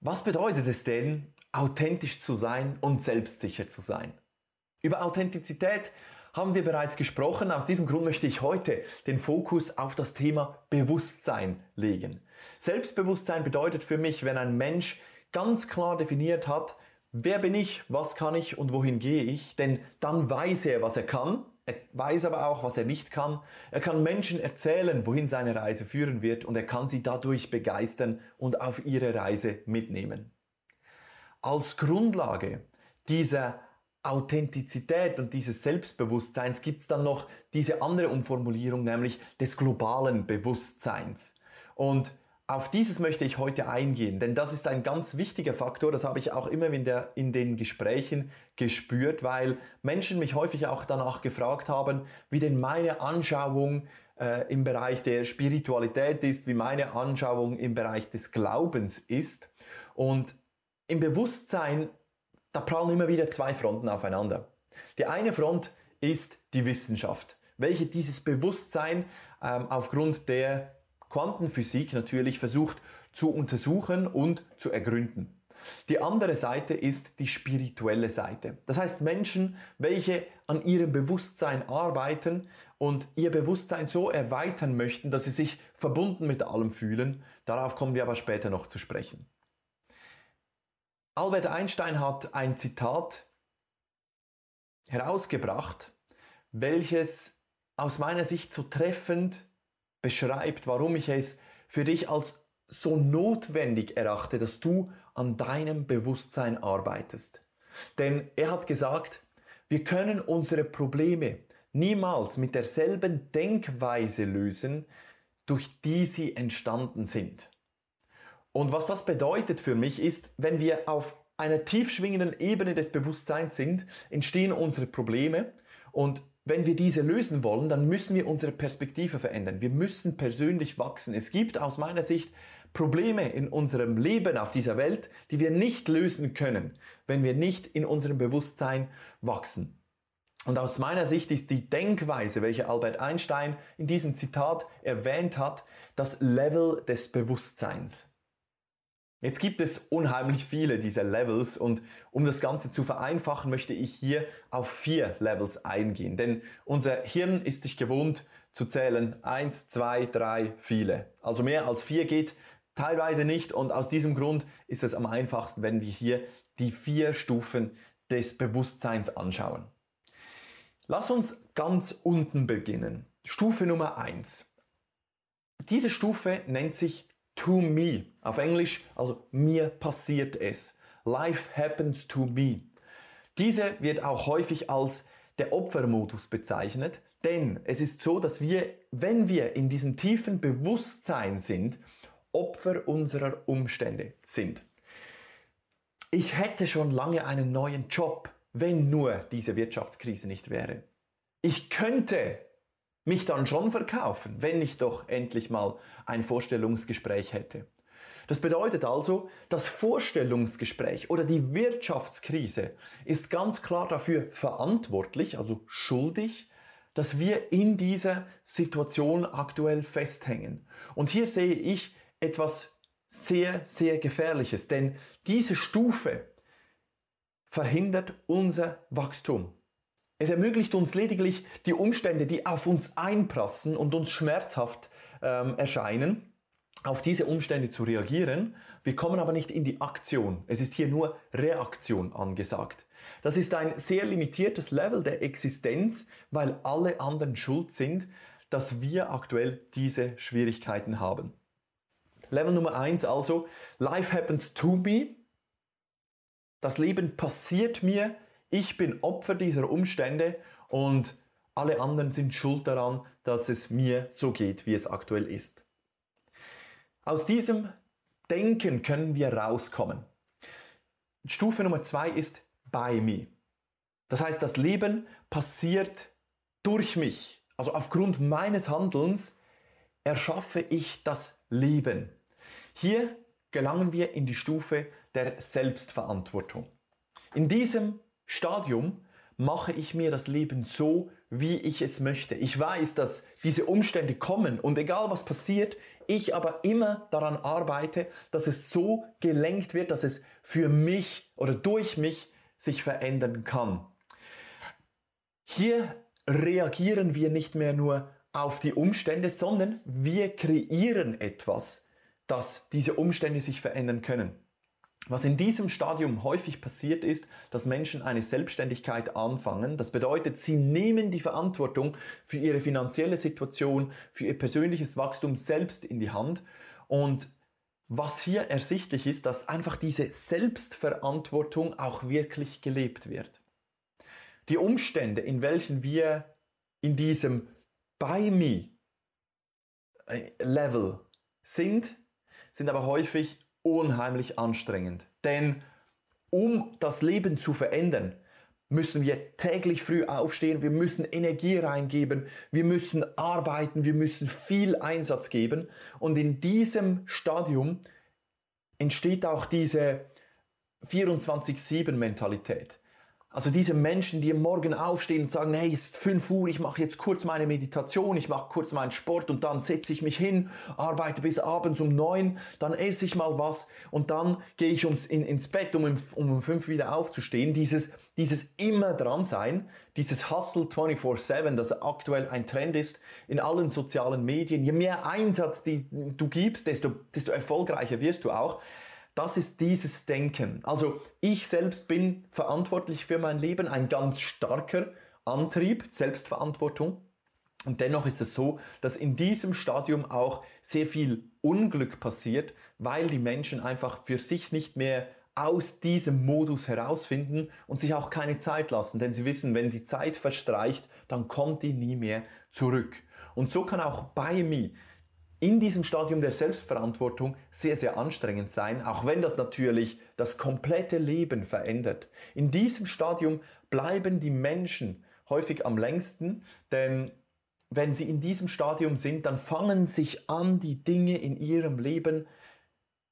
Was bedeutet es denn, authentisch zu sein und selbstsicher zu sein? Über Authentizität haben wir bereits gesprochen. Aus diesem Grund möchte ich heute den Fokus auf das Thema Bewusstsein legen. Selbstbewusstsein bedeutet für mich, wenn ein Mensch ganz klar definiert hat, wer bin ich, was kann ich und wohin gehe ich, denn dann weiß er, was er kann, er weiß aber auch, was er nicht kann. Er kann Menschen erzählen, wohin seine Reise führen wird und er kann sie dadurch begeistern und auf ihre Reise mitnehmen. Als Grundlage dieser Authentizität und dieses Selbstbewusstseins gibt es dann noch diese andere Umformulierung, nämlich des globalen Bewusstseins. Und auf dieses möchte ich heute eingehen, denn das ist ein ganz wichtiger Faktor, das habe ich auch immer in, der, in den Gesprächen gespürt, weil Menschen mich häufig auch danach gefragt haben, wie denn meine Anschauung äh, im Bereich der Spiritualität ist, wie meine Anschauung im Bereich des Glaubens ist. Und im Bewusstsein, da prallen immer wieder zwei Fronten aufeinander. Die eine Front ist die Wissenschaft, welche dieses Bewusstsein ähm, aufgrund der Quantenphysik natürlich versucht zu untersuchen und zu ergründen. Die andere Seite ist die spirituelle Seite. Das heißt Menschen, welche an ihrem Bewusstsein arbeiten und ihr Bewusstsein so erweitern möchten, dass sie sich verbunden mit allem fühlen. Darauf kommen wir aber später noch zu sprechen. Albert Einstein hat ein Zitat herausgebracht, welches aus meiner Sicht so treffend beschreibt, warum ich es für dich als so notwendig erachte, dass du an deinem Bewusstsein arbeitest. Denn er hat gesagt, wir können unsere Probleme niemals mit derselben Denkweise lösen, durch die sie entstanden sind. Und was das bedeutet für mich ist, wenn wir auf einer tief schwingenden Ebene des Bewusstseins sind, entstehen unsere Probleme und wenn wir diese lösen wollen, dann müssen wir unsere Perspektive verändern. Wir müssen persönlich wachsen. Es gibt aus meiner Sicht Probleme in unserem Leben auf dieser Welt, die wir nicht lösen können, wenn wir nicht in unserem Bewusstsein wachsen. Und aus meiner Sicht ist die Denkweise, welche Albert Einstein in diesem Zitat erwähnt hat, das Level des Bewusstseins. Jetzt gibt es unheimlich viele dieser Levels und um das Ganze zu vereinfachen, möchte ich hier auf vier Levels eingehen. Denn unser Hirn ist sich gewohnt zu zählen eins, zwei, drei, viele. Also mehr als vier geht teilweise nicht und aus diesem Grund ist es am einfachsten, wenn wir hier die vier Stufen des Bewusstseins anschauen. Lass uns ganz unten beginnen. Stufe Nummer eins. Diese Stufe nennt sich to me. Auf Englisch, also mir passiert es. Life happens to me. Diese wird auch häufig als der Opfermodus bezeichnet, denn es ist so, dass wir, wenn wir in diesem tiefen Bewusstsein sind, Opfer unserer Umstände sind. Ich hätte schon lange einen neuen Job, wenn nur diese Wirtschaftskrise nicht wäre. Ich könnte mich dann schon verkaufen, wenn ich doch endlich mal ein Vorstellungsgespräch hätte. Das bedeutet also, das Vorstellungsgespräch oder die Wirtschaftskrise ist ganz klar dafür verantwortlich, also schuldig, dass wir in dieser Situation aktuell festhängen. Und hier sehe ich etwas sehr, sehr Gefährliches, denn diese Stufe verhindert unser Wachstum. Es ermöglicht uns lediglich die Umstände, die auf uns einprassen und uns schmerzhaft ähm, erscheinen, auf diese Umstände zu reagieren. Wir kommen aber nicht in die Aktion. Es ist hier nur Reaktion angesagt. Das ist ein sehr limitiertes Level der Existenz, weil alle anderen schuld sind, dass wir aktuell diese Schwierigkeiten haben. Level Nummer eins also, Life happens to me. Das Leben passiert mir, ich bin Opfer dieser Umstände und alle anderen sind schuld daran, dass es mir so geht, wie es aktuell ist. Aus diesem Denken können wir rauskommen. Stufe Nummer zwei ist by me. Das heißt, das Leben passiert durch mich. Also aufgrund meines Handelns erschaffe ich das Leben. Hier gelangen wir in die Stufe der Selbstverantwortung. In diesem Stadium mache ich mir das Leben so, wie ich es möchte. Ich weiß, dass diese Umstände kommen und egal was passiert, ich aber immer daran arbeite, dass es so gelenkt wird, dass es für mich oder durch mich sich verändern kann. Hier reagieren wir nicht mehr nur auf die Umstände, sondern wir kreieren etwas, dass diese Umstände sich verändern können. Was in diesem Stadium häufig passiert ist, dass Menschen eine Selbstständigkeit anfangen. Das bedeutet, sie nehmen die Verantwortung für ihre finanzielle Situation, für ihr persönliches Wachstum selbst in die Hand. Und was hier ersichtlich ist, dass einfach diese Selbstverantwortung auch wirklich gelebt wird. Die Umstände, in welchen wir in diesem By Me Level sind, sind aber häufig unheimlich anstrengend. Denn um das Leben zu verändern, müssen wir täglich früh aufstehen, wir müssen Energie reingeben, wir müssen arbeiten, wir müssen viel Einsatz geben. Und in diesem Stadium entsteht auch diese 24-7-Mentalität. Also diese Menschen, die am Morgen aufstehen und sagen, hey, es ist 5 Uhr, ich mache jetzt kurz meine Meditation, ich mache kurz meinen Sport und dann setze ich mich hin, arbeite bis abends um 9, dann esse ich mal was und dann gehe ich ums, in, ins Bett, um, um um 5 wieder aufzustehen. Dieses, dieses immer dran sein, dieses Hustle 24-7, das aktuell ein Trend ist in allen sozialen Medien. Je mehr Einsatz die, du gibst, desto, desto erfolgreicher wirst du auch. Das ist dieses Denken. Also ich selbst bin verantwortlich für mein Leben, ein ganz starker Antrieb, Selbstverantwortung. Und dennoch ist es so, dass in diesem Stadium auch sehr viel Unglück passiert, weil die Menschen einfach für sich nicht mehr aus diesem Modus herausfinden und sich auch keine Zeit lassen, denn sie wissen, wenn die Zeit verstreicht, dann kommt die nie mehr zurück. Und so kann auch bei mir in diesem Stadium der Selbstverantwortung sehr, sehr anstrengend sein, auch wenn das natürlich das komplette Leben verändert. In diesem Stadium bleiben die Menschen häufig am längsten, denn wenn sie in diesem Stadium sind, dann fangen sich an, die Dinge in ihrem Leben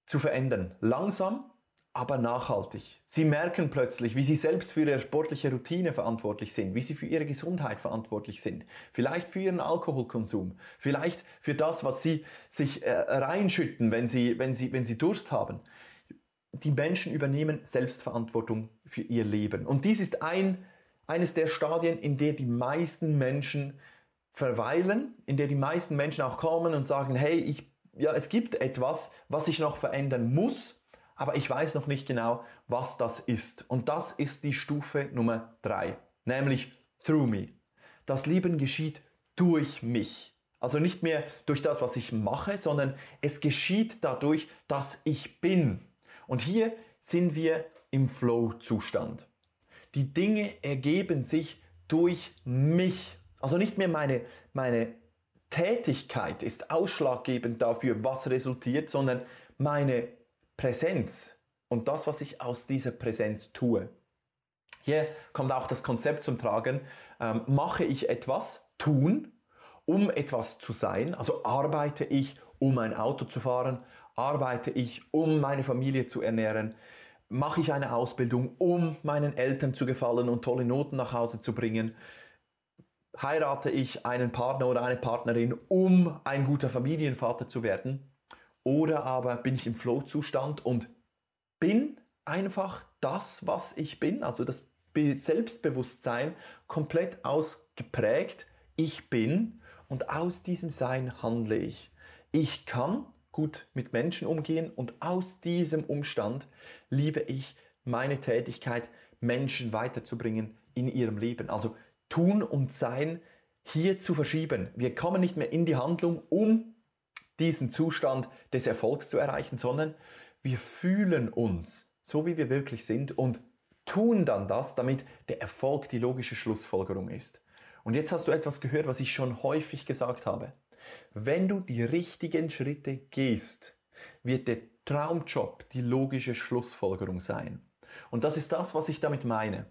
zu verändern. Langsam, aber nachhaltig. Sie merken plötzlich, wie sie selbst für ihre sportliche Routine verantwortlich sind, wie sie für ihre Gesundheit verantwortlich sind, vielleicht für ihren Alkoholkonsum, vielleicht für das, was sie sich äh, reinschütten, wenn sie, wenn, sie, wenn sie Durst haben. Die Menschen übernehmen Selbstverantwortung für ihr Leben. Und dies ist ein, eines der Stadien, in der die meisten Menschen verweilen, in der die meisten Menschen auch kommen und sagen, hey, ich, ja, es gibt etwas, was ich noch verändern muss, aber ich weiß noch nicht genau, was das ist. Und das ist die Stufe Nummer drei, nämlich through me. Das Leben geschieht durch mich. Also nicht mehr durch das, was ich mache, sondern es geschieht dadurch, dass ich bin. Und hier sind wir im Flow-Zustand. Die Dinge ergeben sich durch mich. Also nicht mehr meine, meine Tätigkeit ist ausschlaggebend dafür, was resultiert, sondern meine Präsenz und das, was ich aus dieser Präsenz tue. Hier kommt auch das Konzept zum Tragen, ähm, mache ich etwas, tun, um etwas zu sein, also arbeite ich, um ein Auto zu fahren, arbeite ich, um meine Familie zu ernähren, mache ich eine Ausbildung, um meinen Eltern zu gefallen und tolle Noten nach Hause zu bringen, heirate ich einen Partner oder eine Partnerin, um ein guter Familienvater zu werden. Oder aber bin ich im Flow-Zustand und bin einfach das, was ich bin, also das Selbstbewusstsein komplett ausgeprägt. Ich bin und aus diesem Sein handle ich. Ich kann gut mit Menschen umgehen und aus diesem Umstand liebe ich meine Tätigkeit, Menschen weiterzubringen in ihrem Leben. Also tun und sein hier zu verschieben. Wir kommen nicht mehr in die Handlung, um diesen Zustand des Erfolgs zu erreichen, sondern wir fühlen uns so, wie wir wirklich sind und tun dann das, damit der Erfolg die logische Schlussfolgerung ist. Und jetzt hast du etwas gehört, was ich schon häufig gesagt habe. Wenn du die richtigen Schritte gehst, wird der Traumjob die logische Schlussfolgerung sein. Und das ist das, was ich damit meine.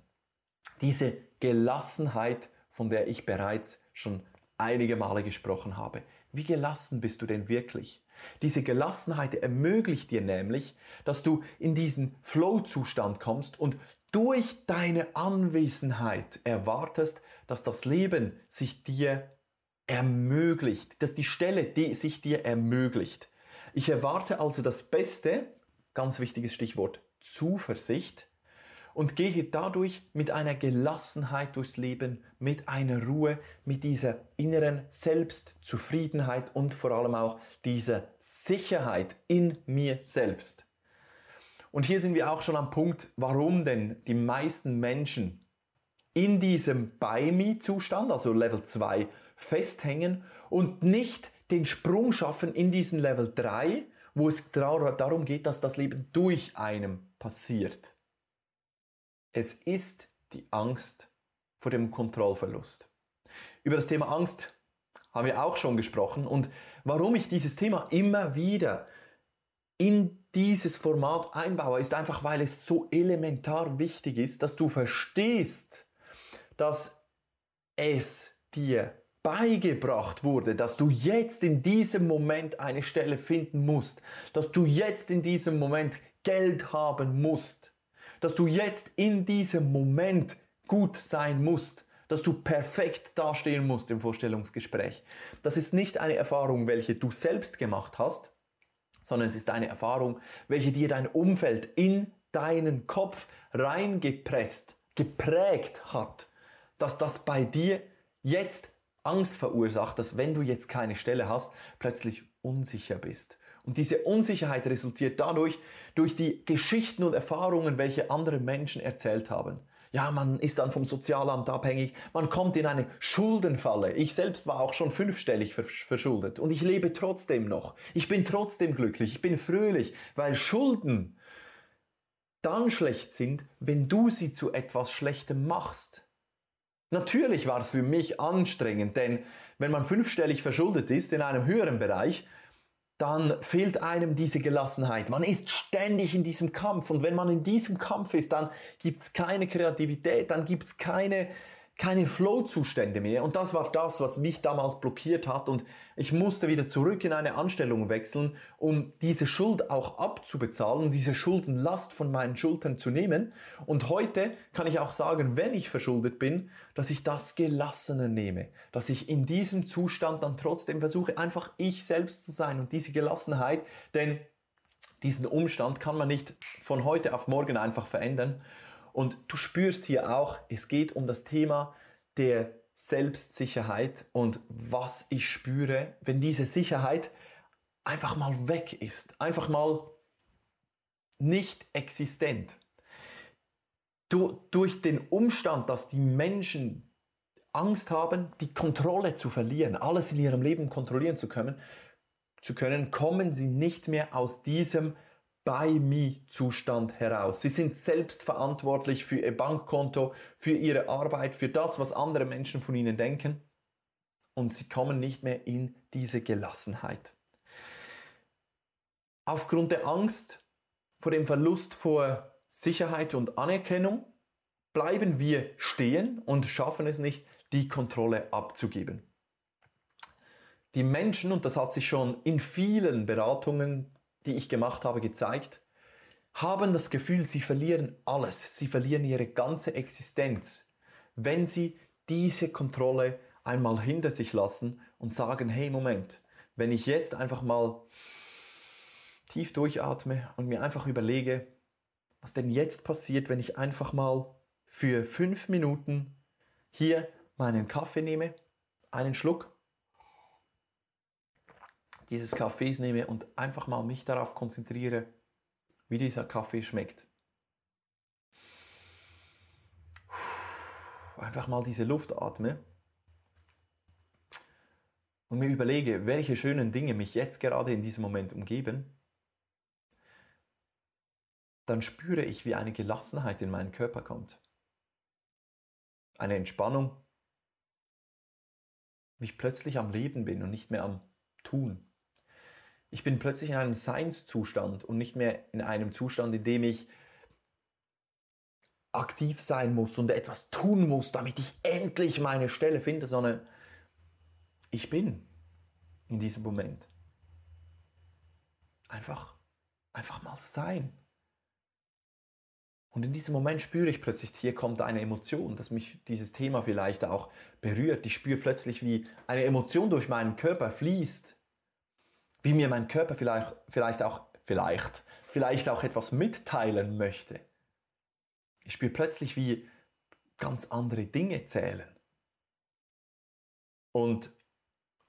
Diese Gelassenheit, von der ich bereits schon einige Male gesprochen habe. Wie gelassen bist du denn wirklich? Diese Gelassenheit ermöglicht dir nämlich, dass du in diesen Flow-Zustand kommst und durch deine Anwesenheit erwartest, dass das Leben sich dir ermöglicht, dass die Stelle die sich dir ermöglicht. Ich erwarte also das Beste, ganz wichtiges Stichwort, Zuversicht, und gehe dadurch mit einer Gelassenheit durchs Leben, mit einer Ruhe, mit dieser inneren Selbstzufriedenheit und vor allem auch dieser Sicherheit in mir selbst. Und hier sind wir auch schon am Punkt, warum denn die meisten Menschen in diesem By Me-Zustand, also Level 2, festhängen und nicht den Sprung schaffen in diesen Level 3, wo es darum geht, dass das Leben durch einem passiert. Es ist die Angst vor dem Kontrollverlust. Über das Thema Angst haben wir auch schon gesprochen und warum ich dieses Thema immer wieder in dieses Format einbaue, ist einfach, weil es so elementar wichtig ist, dass du verstehst, dass es dir beigebracht wurde, dass du jetzt in diesem Moment eine Stelle finden musst, dass du jetzt in diesem Moment Geld haben musst, dass du jetzt in diesem Moment gut sein musst, dass du perfekt dastehen musst im Vorstellungsgespräch. Das ist nicht eine Erfahrung, welche du selbst gemacht hast, sondern es ist eine Erfahrung, welche dir dein Umfeld in deinen Kopf reingepresst, geprägt hat, dass das bei dir jetzt Angst verursacht, dass wenn du jetzt keine Stelle hast, plötzlich unsicher bist und diese Unsicherheit resultiert dadurch, durch die Geschichten und Erfahrungen, welche andere Menschen erzählt haben. Ja, man ist dann vom Sozialamt abhängig, man kommt in eine Schuldenfalle. Ich selbst war auch schon fünfstellig verschuldet und ich lebe trotzdem noch. Ich bin trotzdem glücklich, ich bin fröhlich, weil Schulden dann schlecht sind, wenn du sie zu etwas Schlechtem machst. Natürlich war es für mich anstrengend, denn wenn man fünfstellig verschuldet ist in einem höheren Bereich, dann fehlt einem diese Gelassenheit. Man ist ständig in diesem Kampf und wenn man in diesem Kampf ist, dann gibt es keine Kreativität, dann gibt es keine keine Flow-Zustände mehr. Und das war das, was mich damals blockiert hat. Und ich musste wieder zurück in eine Anstellung wechseln, um diese Schuld auch abzubezahlen, diese Schuldenlast von meinen Schultern zu nehmen. Und heute kann ich auch sagen, wenn ich verschuldet bin, dass ich das gelassener nehme. Dass ich in diesem Zustand dann trotzdem versuche, einfach ich selbst zu sein und diese Gelassenheit, denn diesen Umstand kann man nicht von heute auf morgen einfach verändern. Und du spürst hier auch, es geht um das Thema der Selbstsicherheit und was ich spüre, wenn diese Sicherheit einfach mal weg ist, einfach mal nicht existent. Du, durch den Umstand, dass die Menschen Angst haben, die Kontrolle zu verlieren, alles in ihrem Leben kontrollieren zu können, zu können, kommen sie nicht mehr aus diesem Buy-Me-Zustand heraus. Sie sind selbst verantwortlich für ihr Bankkonto, für ihre Arbeit, für das, was andere Menschen von ihnen denken. Und sie kommen nicht mehr in diese Gelassenheit. Aufgrund der Angst vor dem Verlust vor Sicherheit und Anerkennung bleiben wir stehen und schaffen es nicht, die Kontrolle abzugeben. Die Menschen, und das hat sich schon in vielen Beratungen die ich gemacht habe, gezeigt, haben das Gefühl, sie verlieren alles, sie verlieren ihre ganze Existenz, wenn sie diese Kontrolle einmal hinter sich lassen und sagen, hey Moment, wenn ich jetzt einfach mal tief durchatme und mir einfach überlege, was denn jetzt passiert, wenn ich einfach mal für fünf Minuten hier meinen Kaffee nehme, einen Schluck dieses Kaffees nehme und einfach mal mich darauf konzentriere, wie dieser Kaffee schmeckt. Einfach mal diese Luft atme und mir überlege, welche schönen Dinge mich jetzt gerade in diesem Moment umgeben, dann spüre ich, wie eine Gelassenheit in meinen Körper kommt. Eine Entspannung, wie ich plötzlich am Leben bin und nicht mehr am Tun. Ich bin plötzlich in einem Seinszustand und nicht mehr in einem Zustand, in dem ich aktiv sein muss und etwas tun muss, damit ich endlich meine Stelle finde, sondern ich bin in diesem Moment. Einfach, einfach mal sein. Und in diesem Moment spüre ich plötzlich, hier kommt eine Emotion, dass mich dieses Thema vielleicht auch berührt. Ich spüre plötzlich, wie eine Emotion durch meinen Körper fließt. Wie mir mein Körper vielleicht, vielleicht auch, vielleicht, vielleicht auch etwas mitteilen möchte. Ich spüre plötzlich, wie ganz andere Dinge zählen. Und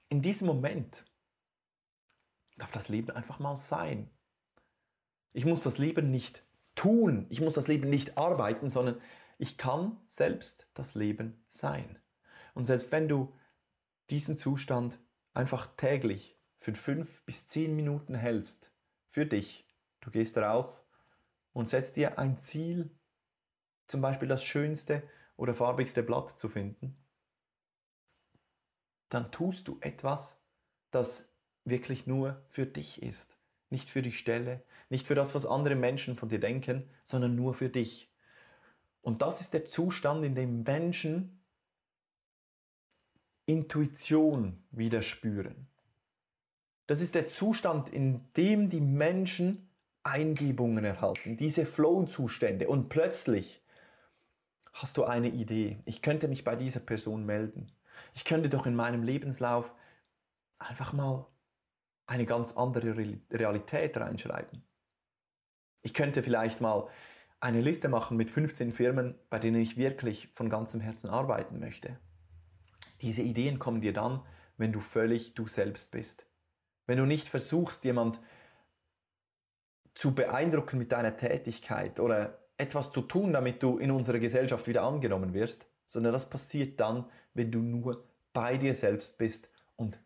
in diesem Moment darf das Leben einfach mal sein. Ich muss das Leben nicht tun, ich muss das Leben nicht arbeiten, sondern ich kann selbst das Leben sein. Und selbst wenn du diesen Zustand einfach täglich für fünf bis zehn Minuten hältst, für dich, du gehst raus und setzt dir ein Ziel, zum Beispiel das schönste oder farbigste Blatt zu finden, dann tust du etwas, das wirklich nur für dich ist. Nicht für die Stelle, nicht für das, was andere Menschen von dir denken, sondern nur für dich. Und das ist der Zustand, in dem Menschen Intuition wieder spüren. Das ist der Zustand, in dem die Menschen Eingebungen erhalten, diese Flow-Zustände. Und plötzlich hast du eine Idee. Ich könnte mich bei dieser Person melden. Ich könnte doch in meinem Lebenslauf einfach mal eine ganz andere Realität reinschreiben. Ich könnte vielleicht mal eine Liste machen mit 15 Firmen, bei denen ich wirklich von ganzem Herzen arbeiten möchte. Diese Ideen kommen dir dann, wenn du völlig du selbst bist. Wenn du nicht versuchst, jemand zu beeindrucken mit deiner Tätigkeit oder etwas zu tun, damit du in unserer Gesellschaft wieder angenommen wirst, sondern das passiert dann, wenn du nur bei dir selbst bist und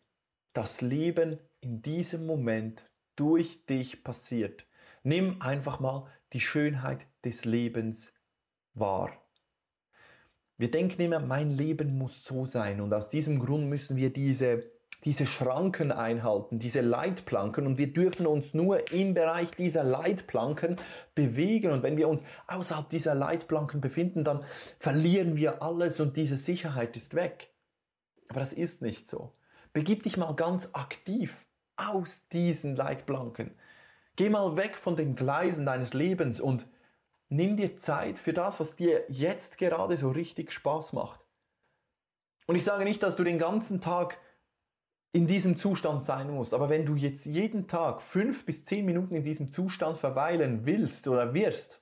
das Leben in diesem Moment durch dich passiert. Nimm einfach mal die Schönheit des Lebens wahr. Wir denken immer, mein Leben muss so sein und aus diesem Grund müssen wir diese, diese Schranken einhalten, diese Leitplanken und wir dürfen uns nur im Bereich dieser Leitplanken bewegen und wenn wir uns außerhalb dieser Leitplanken befinden, dann verlieren wir alles und diese Sicherheit ist weg. Aber das ist nicht so. Begib dich mal ganz aktiv aus diesen Leitplanken. Geh mal weg von den Gleisen deines Lebens und nimm dir Zeit für das, was dir jetzt gerade so richtig Spaß macht. Und ich sage nicht, dass du den ganzen Tag in diesem Zustand sein musst, aber wenn du jetzt jeden Tag fünf bis zehn Minuten in diesem Zustand verweilen willst oder wirst,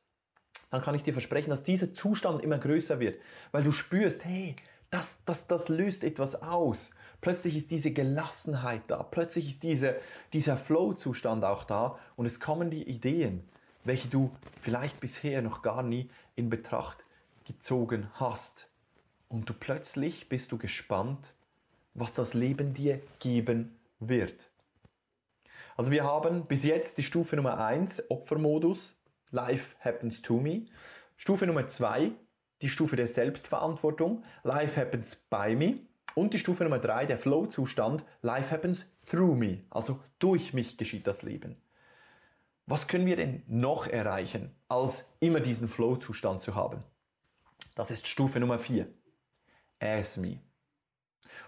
dann kann ich dir versprechen, dass dieser Zustand immer größer wird, weil du spürst, hey, das, das, das löst etwas aus. Plötzlich ist diese Gelassenheit da, plötzlich ist diese, dieser Flow-Zustand auch da und es kommen die Ideen, welche du vielleicht bisher noch gar nie in Betracht gezogen hast. Und du plötzlich bist du gespannt, was das Leben dir geben wird. Also wir haben bis jetzt die Stufe Nummer 1, Opfermodus, Life happens to me. Stufe Nummer 2, die Stufe der Selbstverantwortung, Life happens by me. Und die Stufe Nummer drei, der Flow-Zustand, Life happens through me, also durch mich geschieht das Leben. Was können wir denn noch erreichen, als immer diesen Flow-Zustand zu haben? Das ist Stufe Nummer vier, as me.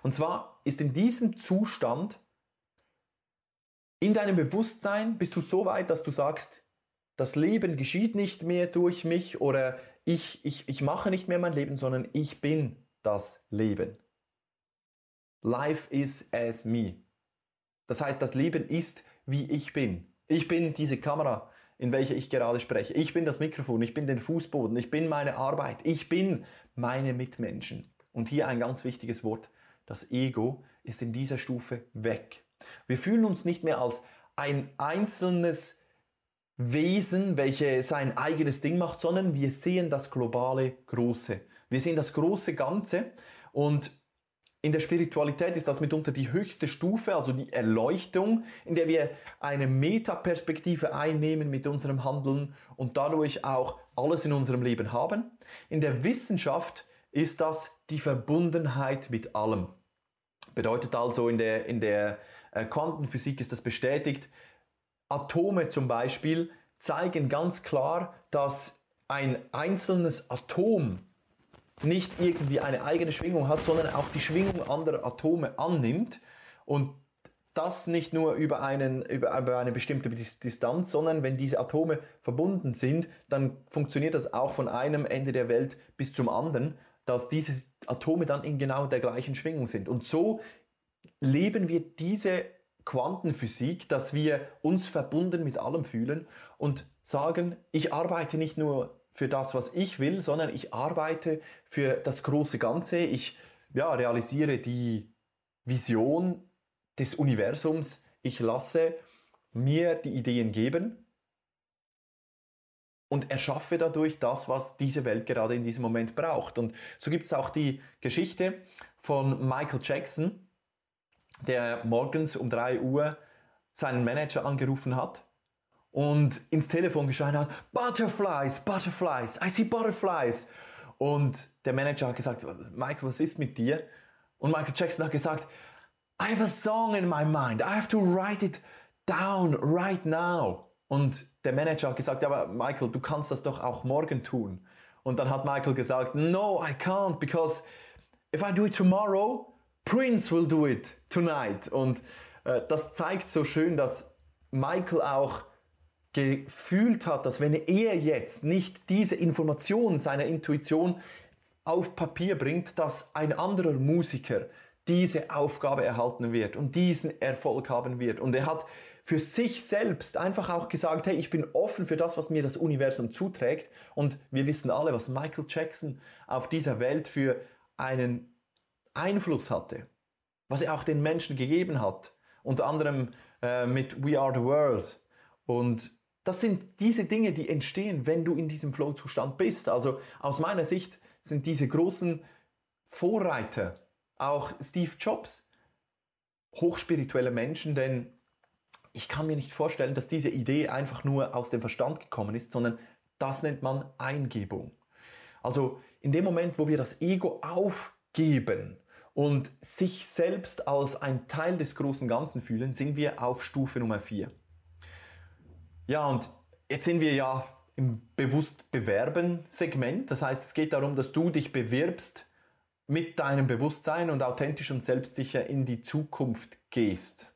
Und zwar ist in diesem Zustand, in deinem Bewusstsein, bist du so weit, dass du sagst, das Leben geschieht nicht mehr durch mich oder ich, ich, ich mache nicht mehr mein Leben, sondern ich bin das Leben. Life is as me. Das heißt, das Leben ist, wie ich bin. Ich bin diese Kamera, in welcher ich gerade spreche. Ich bin das Mikrofon, ich bin den Fußboden, ich bin meine Arbeit, ich bin meine Mitmenschen. Und hier ein ganz wichtiges Wort. Das Ego ist in dieser Stufe weg. Wir fühlen uns nicht mehr als ein einzelnes Wesen, welche sein eigenes Ding macht, sondern wir sehen das globale Große. Wir sehen das große Ganze und in der Spiritualität ist das mitunter die höchste Stufe, also die Erleuchtung, in der wir eine Metaperspektive einnehmen mit unserem Handeln und dadurch auch alles in unserem Leben haben. In der Wissenschaft ist das die Verbundenheit mit allem. Bedeutet also, in der, in der äh, Quantenphysik ist das bestätigt. Atome zum Beispiel zeigen ganz klar, dass ein einzelnes Atom nicht irgendwie eine eigene Schwingung hat, sondern auch die Schwingung anderer Atome annimmt und das nicht nur über, einen, über, über eine bestimmte Distanz, sondern wenn diese Atome verbunden sind, dann funktioniert das auch von einem Ende der Welt bis zum anderen, dass diese Atome dann in genau der gleichen Schwingung sind. Und so leben wir diese Quantenphysik, dass wir uns verbunden mit allem fühlen und sagen, ich arbeite nicht nur für das, was ich will, sondern ich arbeite für das große Ganze. Ich ja, realisiere die Vision des Universums. Ich lasse mir die Ideen geben und erschaffe dadurch das, was diese Welt gerade in diesem Moment braucht. Und so gibt es auch die Geschichte von Michael Jackson, der morgens um 3 Uhr seinen Manager angerufen hat und ins Telefon geschrien hat, Butterflies, Butterflies, I see Butterflies. Und der Manager hat gesagt, Michael, was ist mit dir? Und Michael Jackson hat gesagt, I have a song in my mind, I have to write it down right now. Und der Manager hat gesagt, ja, aber Michael, du kannst das doch auch morgen tun. Und dann hat Michael gesagt, no, I can't, because if I do it tomorrow, Prince will do it tonight. Und äh, das zeigt so schön, dass Michael auch gefühlt hat, dass wenn er jetzt nicht diese Information seiner Intuition auf Papier bringt, dass ein anderer Musiker diese Aufgabe erhalten wird und diesen Erfolg haben wird. Und er hat für sich selbst einfach auch gesagt, hey, ich bin offen für das, was mir das Universum zuträgt. Und wir wissen alle, was Michael Jackson auf dieser Welt für einen Einfluss hatte, was er auch den Menschen gegeben hat, unter anderem äh, mit We Are the World. Und das sind diese Dinge, die entstehen, wenn du in diesem Flow-Zustand bist. Also aus meiner Sicht sind diese großen Vorreiter, auch Steve Jobs, hochspirituelle Menschen, denn ich kann mir nicht vorstellen, dass diese Idee einfach nur aus dem Verstand gekommen ist, sondern das nennt man Eingebung. Also in dem Moment, wo wir das Ego aufgeben und sich selbst als ein Teil des großen Ganzen fühlen, sind wir auf Stufe Nummer 4. Ja, und jetzt sind wir ja im bewusst bewerben Segment. Das heißt, es geht darum, dass du dich bewirbst mit deinem Bewusstsein und authentisch und selbstsicher in die Zukunft gehst.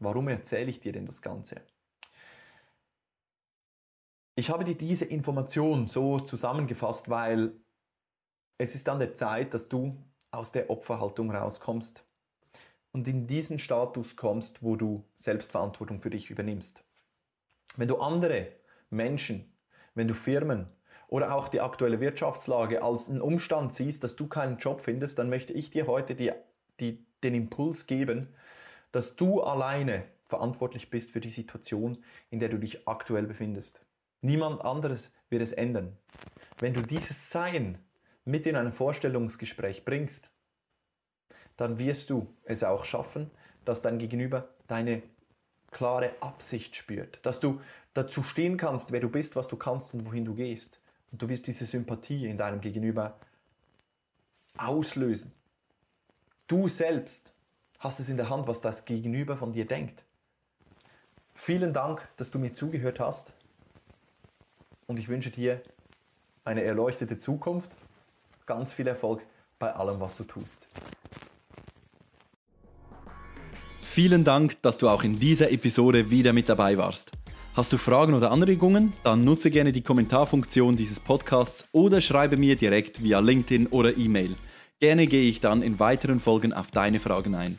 Warum erzähle ich dir denn das Ganze? Ich habe dir diese Information so zusammengefasst, weil es ist an der Zeit, dass du aus der Opferhaltung rauskommst und in diesen Status kommst, wo du Selbstverantwortung für dich übernimmst. Wenn du andere Menschen, wenn du Firmen oder auch die aktuelle Wirtschaftslage als einen Umstand siehst, dass du keinen Job findest, dann möchte ich dir heute die, die, den Impuls geben, dass du alleine verantwortlich bist für die Situation, in der du dich aktuell befindest. Niemand anderes wird es ändern. Wenn du dieses Sein mit in ein Vorstellungsgespräch bringst, dann wirst du es auch schaffen, dass dein Gegenüber deine klare Absicht spürt, dass du dazu stehen kannst, wer du bist, was du kannst und wohin du gehst. Und du wirst diese Sympathie in deinem Gegenüber auslösen. Du selbst hast es in der Hand, was das Gegenüber von dir denkt. Vielen Dank, dass du mir zugehört hast und ich wünsche dir eine erleuchtete Zukunft, ganz viel Erfolg bei allem, was du tust. Vielen Dank, dass du auch in dieser Episode wieder mit dabei warst. Hast du Fragen oder Anregungen? Dann nutze gerne die Kommentarfunktion dieses Podcasts oder schreibe mir direkt via LinkedIn oder E-Mail. Gerne gehe ich dann in weiteren Folgen auf deine Fragen ein.